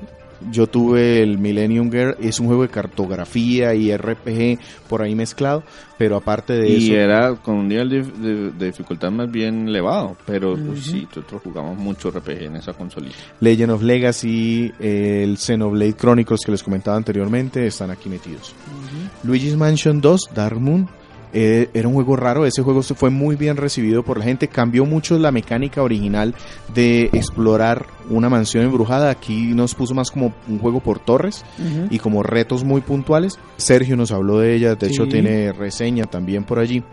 Yo tuve el Millennium Girl, es un juego de cartografía y RPG por ahí mezclado, pero aparte de Y eso... era con un nivel de, de- de dificultad más bien elevado, pero Ujú. pues, sí, nosotros jugamos mucho RPG en esa consolita. Legend of Legacy, el Xenoblade Chronicles que les comentaba anteriormente, están aquí metidos. Luigi's Mansion 2, Dark Moon, eh, era un juego raro, ese juego se fue muy bien recibido por la gente, cambió mucho la mecánica original de explorar una mansión embrujada, aquí nos puso más como un juego por torres y como retos muy puntuales. Sergio nos habló de ella, de hecho tiene reseña también por allí.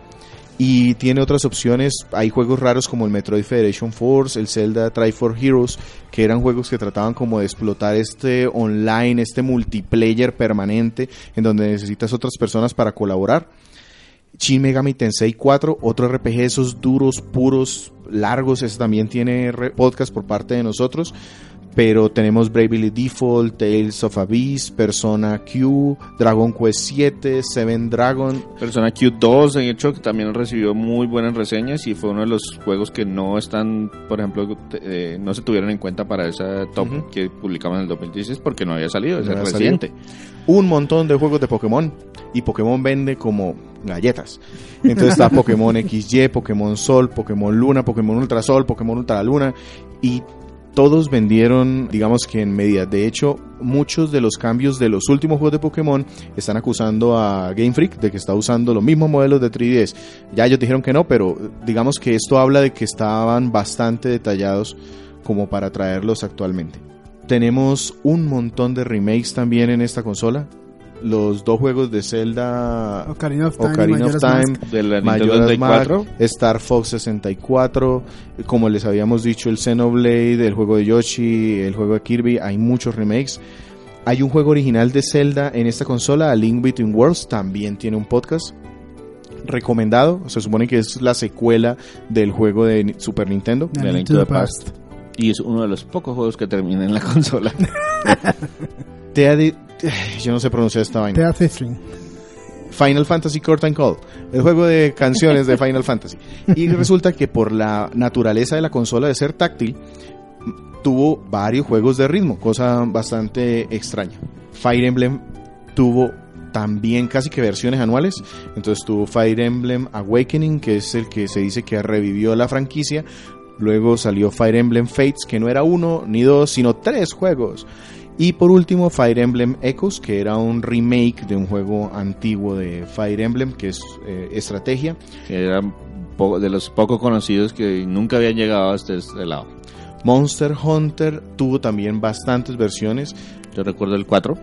Y tiene otras opciones, hay juegos raros como el Metroid Federation Force, el Zelda Triforce Heroes, que eran juegos que trataban como de explotar este online, este multiplayer permanente, en donde necesitas otras personas para colaborar. Shin Megami Tensei 4, otro RPG esos duros, puros, largos, ese también tiene podcast por parte de nosotros. Pero tenemos Bravely Default, Tales of Abyss, Persona Q, Dragon Quest 7, Seven Dragon. Persona Q2, de hecho, que también recibió muy buenas reseñas y fue uno de los juegos que no están, por ejemplo, eh, no se tuvieron en cuenta para esa top que publicamos en el 2016 porque no había salido, es No había reciente. Un montón de juegos de Pokémon. Y Pokémon vende como galletas. Entonces está Pokémon XY, Pokémon Sol, Pokémon Luna, Pokémon Ultra Sol, Pokémon Ultra Luna. Y todos vendieron, digamos que en medida. De hecho, muchos de los cambios de los últimos juegos de Pokémon están acusando a Game Freak de que está usando los mismos modelos de 3DS. Ya ellos dijeron que no, pero digamos que esto habla de que estaban bastante detallados como para traerlos actualmente. Tenemos un montón de remakes también en esta consola. Los dos juegos de Zelda Ocarina of Time. Ocarina of Time, Mask. De la Nintendo Majora's Mask, 64. Star Fox 64, como les habíamos dicho, el Xenoblade, el juego de Yoshi, el juego de Kirby, hay muchos remakes. Hay un juego original de Zelda en esta consola, A Link Between Worlds, también tiene un podcast recomendado. Se supone que es la secuela del juego de Super Nintendo. de Link to the Past. Y es uno de los pocos juegos que termina en la consola. Te ha de- Yo no sé pronunciar esta vaina. Final Fantasy Curtain Call, el juego de canciones de Final Fantasy. Y resulta que por la naturaleza de la consola de ser táctil, tuvo varios juegos de ritmo, cosa bastante extraña. Fire Emblem tuvo también casi que versiones anuales, entonces tuvo Fire Emblem Awakening, que es el que se dice que revivió la franquicia. Luego salió Fire Emblem Fates, que no era uno ni dos, sino tres juegos. Y por último, Fire Emblem Echoes, que era un remake de un juego antiguo de Fire Emblem, que es eh, estrategia. que era de los poco conocidos que nunca habían llegado hasta este lado. Monster Hunter tuvo también bastantes versiones. Yo recuerdo el 4.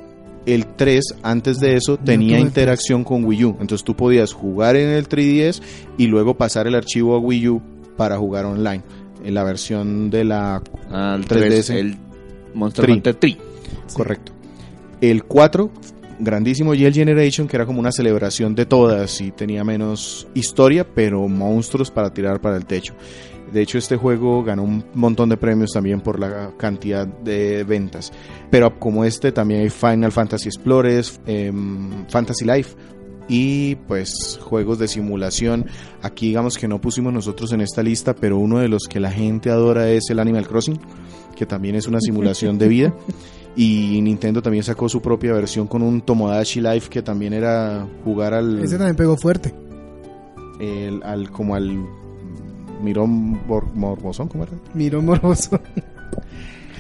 El 3, antes de eso, tenía el interacción con Wii U. Entonces tú podías jugar en el 3DS y luego pasar el archivo a Wii U para jugar online. En la versión de la Al 3DS. 3, el Monster. Hunter 3. Correcto. El 4, grandísimo Yell Generation, que era como una celebración de todas y tenía menos historia, pero monstruos para tirar para el techo. De hecho, este juego ganó un montón de premios también por la cantidad de ventas. Pero como este, también hay Final Fantasy Explorers, em, Fantasy Life y pues juegos de simulación. Aquí digamos que no pusimos nosotros en esta lista, pero uno de los que la gente adora es el Animal Crossing, que también es una simulación de vida. Y Nintendo también sacó su propia versión con un Tomodachi Life que también era jugar al, Ese también pegó fuerte. el- al como al Mirón Bor- Morbosón, ¿cómo era? Miró morboso.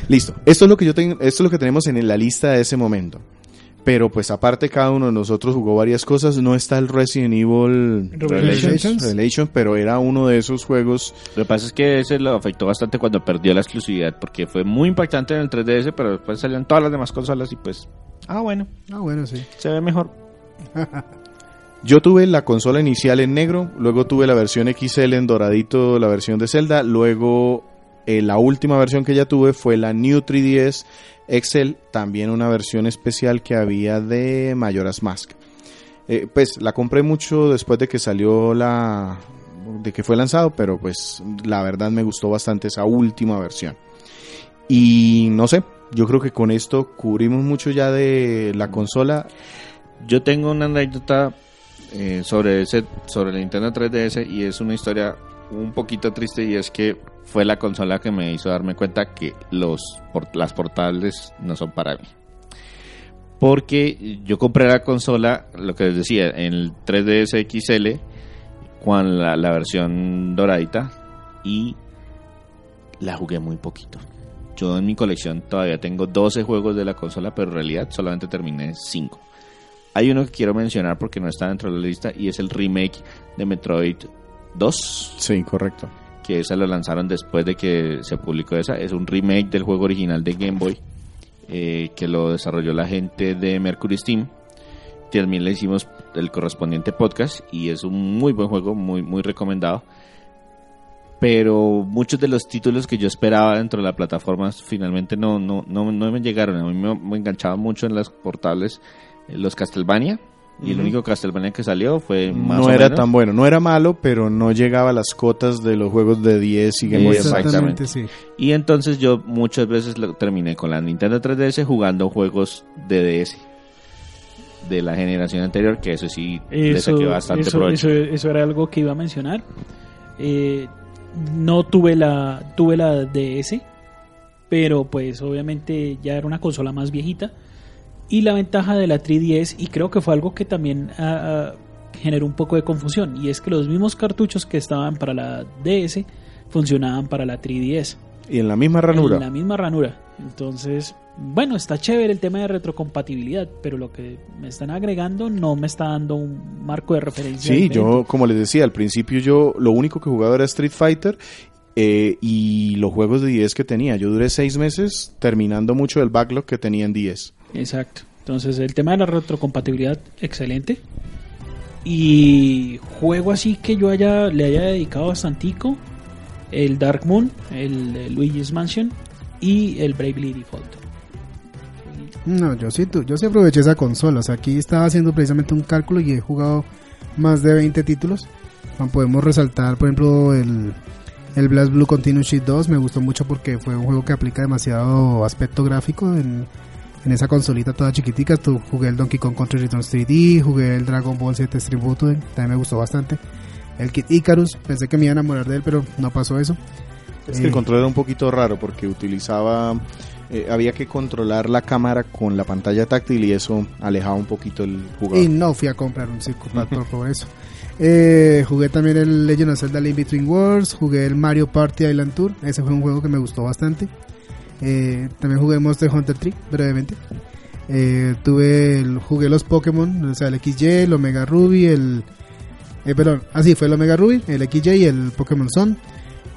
Listo. Esto es lo que yo tengo, esto es lo que tenemos en la lista de ese momento. Pero pues aparte cada uno de nosotros jugó varias cosas. No está el Resident Evil Revelations. Revelation, pero era uno de esos juegos. Lo que pasa es que ese lo afectó bastante cuando perdió la exclusividad, porque fue muy impactante en el 3DS, pero después salían todas las demás consolas y pues, ah, bueno, Ah, bueno, sí. se ve mejor. Yo tuve la consola inicial en negro, luego tuve la versión XL en doradito, la versión de Zelda, luego eh, la última versión que ya tuve fue la New 3DS XL, también una versión especial que había de Majora's Mask. Eh, pues la compré mucho después de que salió la de que fue lanzado, pero pues la verdad me gustó bastante esa última versión. Y no sé, yo creo que con esto cubrimos mucho ya de la consola. Yo tengo una anécdota eh, sobre ese sobre el Nintendo 3DS y es una historia un poquito triste y es que fue la consola que me hizo darme cuenta que los las portables no son para mí. Porque yo compré la consola, lo que les decía, en el 3DS XL con la, la versión doradita y la jugué muy poquito. Yo en mi colección todavía tengo 12 juegos de la consola, pero en realidad solamente terminé 5. Hay uno que quiero mencionar porque no está dentro de la lista y es el remake de Metroid 2, Sí, correcto. Que esa lo lanzaron después de que se publicó esa. Es un remake del juego original de Game Boy eh, que lo desarrolló la gente de Mercury Steam. También le hicimos el correspondiente podcast y es un muy buen juego, muy, muy recomendado. Pero muchos de los títulos que yo esperaba dentro de la plataforma finalmente no, no, no, no me llegaron. A mí me, me enganchaba mucho en las portables eh, los Castlevania. Y el único Castlevania que salió fue más no o era menos. tan bueno, no era malo, pero no llegaba a las cotas de los juegos de 10 y Game Boy. Exactamente, sí. Y entonces yo muchas veces lo terminé con la Nintendo 3DS jugando juegos de DS de la generación anterior, que eso sí le Eso, saqué bastante eso, provecho. eso- eso era algo que iba a mencionar. Eh, no tuve la, tuve la DS, pero pues obviamente ya era una consola más viejita. Y la ventaja de la 3DS, y creo que fue algo que también ah, generó un poco de confusión, y es que los mismos cartuchos que estaban para la DS funcionaban para la 3DS. Y en la misma ranura. En la misma ranura. Entonces, bueno, está chévere el tema de retrocompatibilidad, pero lo que me están agregando no me está dando un marco de referencia. Sí, diferente. yo, como les decía, al principio yo lo único que jugaba era Street Fighter eh, y los juegos de 10 que tenía. Yo duré seis meses terminando mucho del backlog que tenía en 10. Exacto. Entonces, el tema de la retrocompatibilidad, excelente. Y juego así que yo haya, le haya dedicado bastantico. El Dark Moon, el, Luigi's Mansion y el Bravely Default. No, yo sí, tu- yo sí aproveché esa consola. O sea, aquí estaba haciendo precisamente un cálculo y he jugado más de 20 títulos. Podemos resaltar, por ejemplo, el, el Blast Blue Continuous Sheet 2. Me gustó mucho porque fue un juego que aplica demasiado aspecto gráfico en, en esa consolita toda chiquitica. Tu, jugué el Donkey Kong Country Returns 3D, jugué el Dragon Ball Z Stream Butoden, también me gustó bastante. El Kid Icarus, pensé que me iba a enamorar de él, pero no pasó eso. Es que el Eh. control era un poquito raro porque utilizaba, eh, había que controlar la cámara con la pantalla táctil y eso alejaba un poquito el jugador. Y no fui a comprar un Circuit por, por eso. Eh, jugué también el Legend of Zelda Link Between Worlds, jugué el Mario Party Island Tour, ese fue un juego que me gustó bastante. Eh, también jugué Monster Hunter 3 brevemente. Eh, tuve el, jugué los Pokémon, o sea, el XY, el Omega Ruby, el... Eh, perdón, así fue el Omega Ruby, el XY y el Pokémon Sun.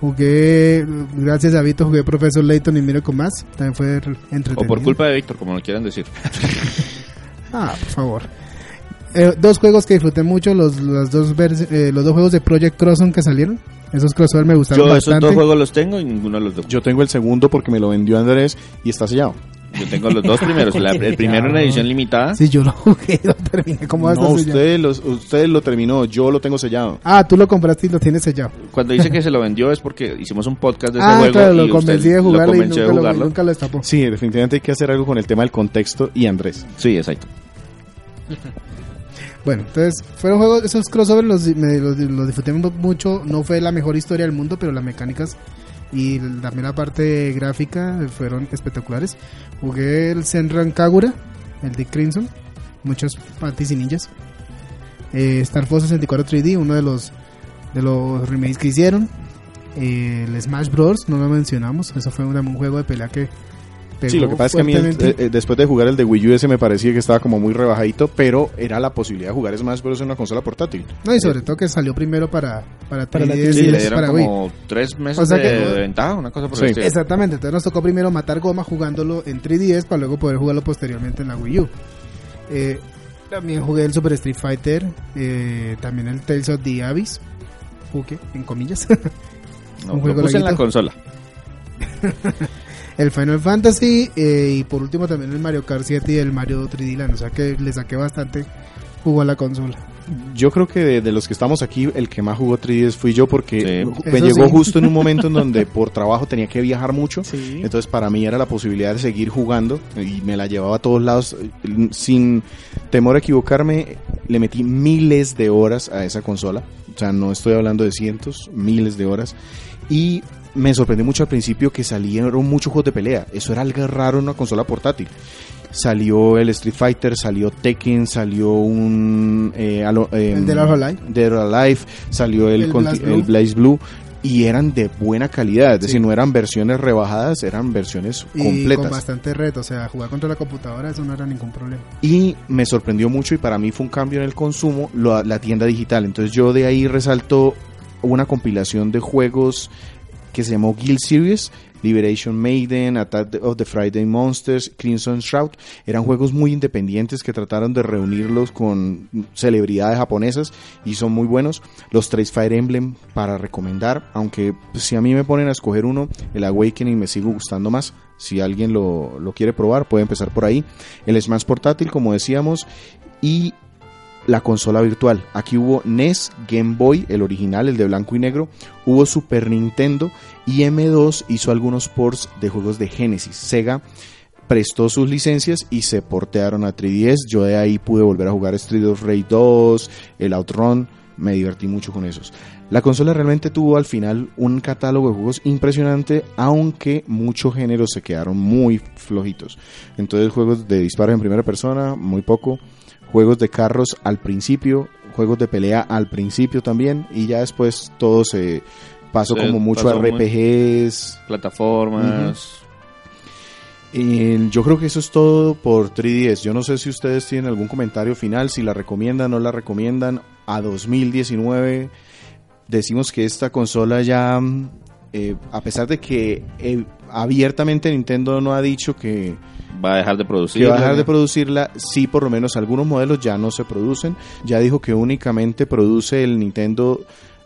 Jugué, gracias a Vito, jugué Professor Layton y Miracle Mass. También fue entretenido. O por culpa de Víctor, como lo quieran decir. Ah, por favor. Eh, dos juegos que disfruté mucho, los, las dos eh, los dos juegos de Project Crosson que salieron. Esos crossover me gustaron Yo esos bastante. dos juegos los tengo y ninguno de los dos. Yo tengo el segundo porque me lo vendió Andrés y está sellado. Yo tengo los dos primeros. La- el primero en una edición limitada. Sí, yo lo jugué y lo terminé. ¿Cómo vas No, a usted, los, usted lo terminó, yo lo tengo sellado. Ah, tú lo compraste y lo tienes sellado. Cuando dice que se lo vendió es porque hicimos un podcast de ese Ah, juego claro, y lo convencí de lo jugarlo y nunca de lo, jugarlo. nunca lo destapó. Sí, definitivamente hay que hacer algo con el tema del contexto y Andrés. Sí, exacto. Bueno, entonces fueron juegos, esos crossovers los, los, disfruté mucho. No fue la mejor historia del mundo, pero las mecánicas y también la parte gráfica fueron espectaculares. Jugué el Senran Kagura, el de Crimson, muchos panties y ninjas. Eh, Star Fox 64 3D, uno de los de los remakes que hicieron. Eh, el Smash Bros. no lo mencionamos, eso fue un, juego de pelea que Sí, lo que pasa es que a mí eh, eh, después de jugar el de Wii U ese me parecía que estaba como muy rebajadito, pero era la posibilidad de jugar Smash Bros. en una consola portátil. No, y sobre todo que salió primero para, para, Para la 3DS Sí, y le después dieron para Wii. como tres meses O sea de, que- de ventaja, una cosa por Sí. Exactamente, entonces nos tocó primero matar goma jugándolo en 3DS para luego poder jugarlo posteriormente en la Wii U. Eh, también jugué el Super Street Fighter, eh, también el Tales of the Abyss, jugué, en comillas. No, un lo juego puse en la consola. el Final Fantasy eh, y por último también el Mario Kart 7 y el Mario 3D Land, o sea que le saqué bastante jugo a la consola. Yo creo que de, de los que estamos aquí, el que más jugó 3DS fui yo porque Sí. me Eso llegó sí. justo en un momento en donde por trabajo tenía que viajar mucho. Sí. Entonces para mí era la posibilidad de seguir jugando y me la llevaba a todos lados sin temor a equivocarme. Le metí miles de horas a esa consola. O sea, no estoy hablando de cientos, miles de horas. Y me sorprendió mucho al principio que salieron muchos juegos de pelea. Eso era algo raro en una consola portátil. Salió el Street Fighter, salió Tekken, salió un... eh, alo- em, El Dead or Alive. Dead or Alive, salió el, El Blaze Blue. el Blaze Blue y eran de buena calidad, es Sí. decir, no eran versiones rebajadas, eran versiones Y con completas. bastante reto, o sea, jugar contra la computadora eso no era ningún problema. Y me sorprendió mucho y para mí fue un cambio en el consumo lo- la tienda digital. Entonces yo de ahí resalto una compilación de juegos que se llamó Guild Series, Liberation Maiden, Attack of the Friday Monsters, Crimson Shroud. Eran juegos muy independientes que trataron de reunirlos con celebridades japonesas y son muy buenos. Los tres Fire Emblem para recomendar, aunque si a mí me ponen a escoger uno, el Awakening me sigue gustando más. Si alguien lo, lo quiere probar, puede empezar por ahí. El Smash portátil, como decíamos, y la consola virtual. Aquí hubo NES, Game Boy, el original, el de blanco y negro, hubo Super Nintendo y M2 hizo algunos ports de juegos de Genesis. Sega prestó sus licencias y se portearon a 3DS. Yo de ahí pude volver a jugar Street of Rage 2, el Outrun, me divertí mucho con esos. La consola realmente tuvo al final un catálogo de juegos impresionante, aunque muchos géneros se quedaron muy flojitos. Entonces juegos de disparos en primera persona, muy poco juegos de carros al principio, juegos de pelea al principio también, y ya después todo se pasó como mucho a RPGs. Plataformas. Y yo creo que eso es todo por 3DS. Yo no sé si ustedes tienen algún comentario final, si la recomiendan o no la recomiendan. A 2019 decimos que esta consola ya, eh, a pesar de que eh, abiertamente Nintendo no ha dicho que, Va a dejar de producir. que va a dejar de producirla, sí por lo menos algunos modelos ya no se producen. Ya dijo que únicamente produce el Nintendo,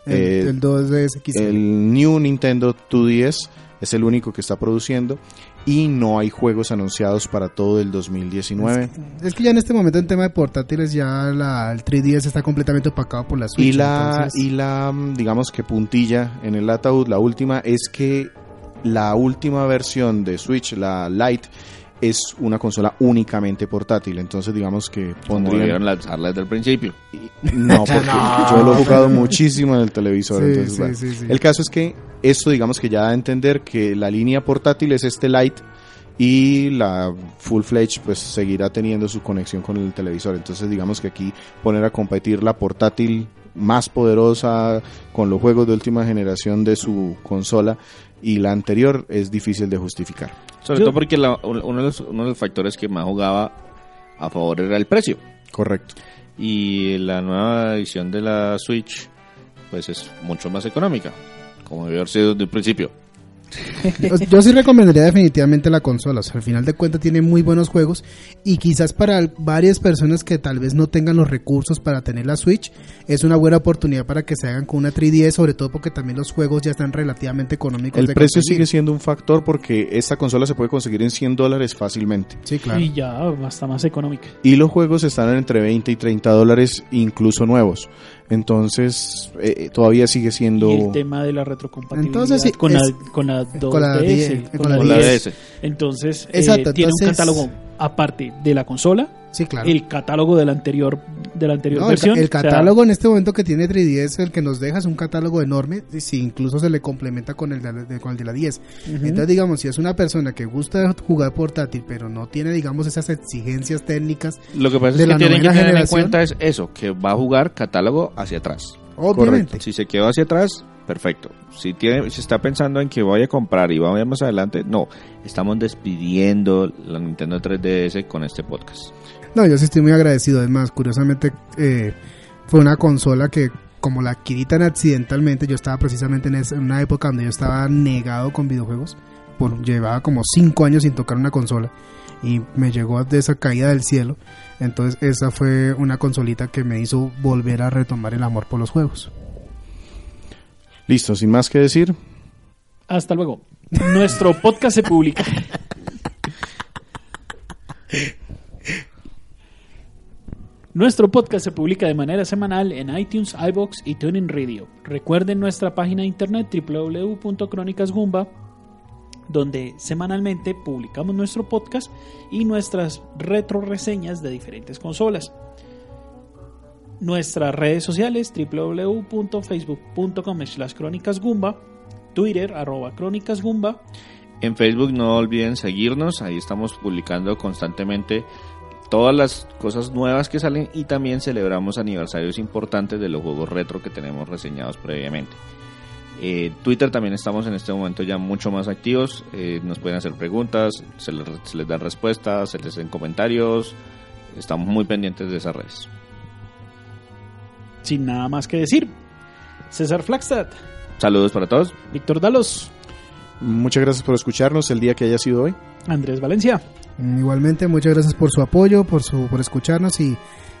El, eh, el 2DS XL. el New Nintendo 2DS, es el único que está produciendo y no hay juegos anunciados para todo el 2019. Es que ya en este momento en tema de portátiles ya la, el 3DS está completamente opacado por la Switch. Y la, entonces- y la, mm, digamos que puntilla en el ataúd, la última, es que la última versión de Switch, la Lite, es una consola únicamente portátil. Entonces, digamos que debieron lanzarla desde el principio. No, porque yo lo he jugado muchísimo en el televisor. Sí, entonces, sí, bueno. sí, sí. El caso es que esto, digamos que ya da a entender que la línea portátil es este Lite y la full fledged pues seguirá teniendo su conexión con el televisor. Entonces, digamos que aquí poner a competir la portátil más poderosa con los juegos de última generación de su consola y la anterior es difícil de justificar. Sobre Yo- todo porque la- uno, de los, uno de los factores que más jugaba a favor era el precio. Correcto. Y la nueva edición de la Switch, pues es mucho más económica. Como debió haber sido desde el principio. Yo sí recomendaría definitivamente la consola. O sea, al final de cuentas tiene muy buenos juegos. Y quizás para varias personas que tal vez no tengan los recursos para tener la Switch, es una buena oportunidad para que se hagan con una 3DS, sobre todo porque también los juegos ya están relativamente económicos. El de precio conseguir. sigue siendo un factor porque esta consola se puede conseguir en 100 dólares fácilmente. Sí, claro. Y ya hasta más económica. Y los juegos están entre 20 y 30 dólares, incluso nuevos. Entonces, eh, todavía sigue siendo... Y el tema de la retrocompatibilidad Entonces, sí, con, es- la, con la 2DS, con la die- con, con la la Con la 10. DS. Entonces, eh, Exacto, tiene un entonces- catálogo aparte de la consola, Sí, claro. el catálogo de la anterior de la anterior No, el, ca- versión. el o sea, catálogo en este momento que tiene 3DS, el que nos deja es un catálogo enorme, y si incluso se le complementa con el de, con el de la 10. ujú. Entonces, digamos, si es una persona que gusta jugar portátil, pero no tiene, digamos, esas exigencias técnicas, Lo que pasa De es que tienen que tener en cuenta es eso, que va a jugar catálogo hacia atrás. obviamente. Si se quedó hacia atrás, perfecto. Si tiene, si está pensando en que voy a comprar y vamos más adelante, no, estamos despidiendo la Nintendo 3DS con este podcast. No, yo sí estoy muy agradecido. Además, curiosamente, eh, fue una consola que, como la adquirí tan accidentalmente, yo estaba precisamente en, esa- en una época donde yo estaba negado con videojuegos. Por, llevaba como 5 años sin tocar una consola y me llegó de esa caída del cielo. Entonces, esa fue una consolita que me hizo volver a retomar el amor por los juegos. Listo, sin más que decir, Hasta luego. Nuestro podcast se publica. Nuestro podcast se publica de manera semanal en iTunes, iBox y TuneIn Radio. Recuerden nuestra página de internet www.crónicasgumba donde semanalmente publicamos nuestro podcast y nuestras retro reseñas de diferentes consolas. Nuestras redes sociales www.facebook.com slash Twitter, arroba Crónicas. En Facebook no olviden seguirnos, ahí estamos publicando constantemente todas las cosas nuevas que salen y también celebramos aniversarios importantes de los juegos retro que tenemos reseñados previamente. Eh, Twitter también estamos en este momento ya mucho más activos, eh, nos pueden hacer preguntas, se les, se les dan respuestas, se les den comentarios, estamos muy pendientes de esas redes. Sin nada más que decir, César Flagstad, Saludos para todos. Víctor Dalos, muchas gracias por escucharnos el día que haya sido hoy. Andrés Valencia. Mm, Igualmente, muchas gracias por su apoyo, por, su, por escucharnos y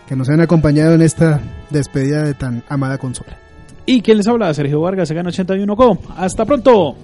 que nos hayan acompañado en esta despedida de tan amada consola. Y quien les habla, Sergio Vargas, Gana 81 Co. Hasta pronto.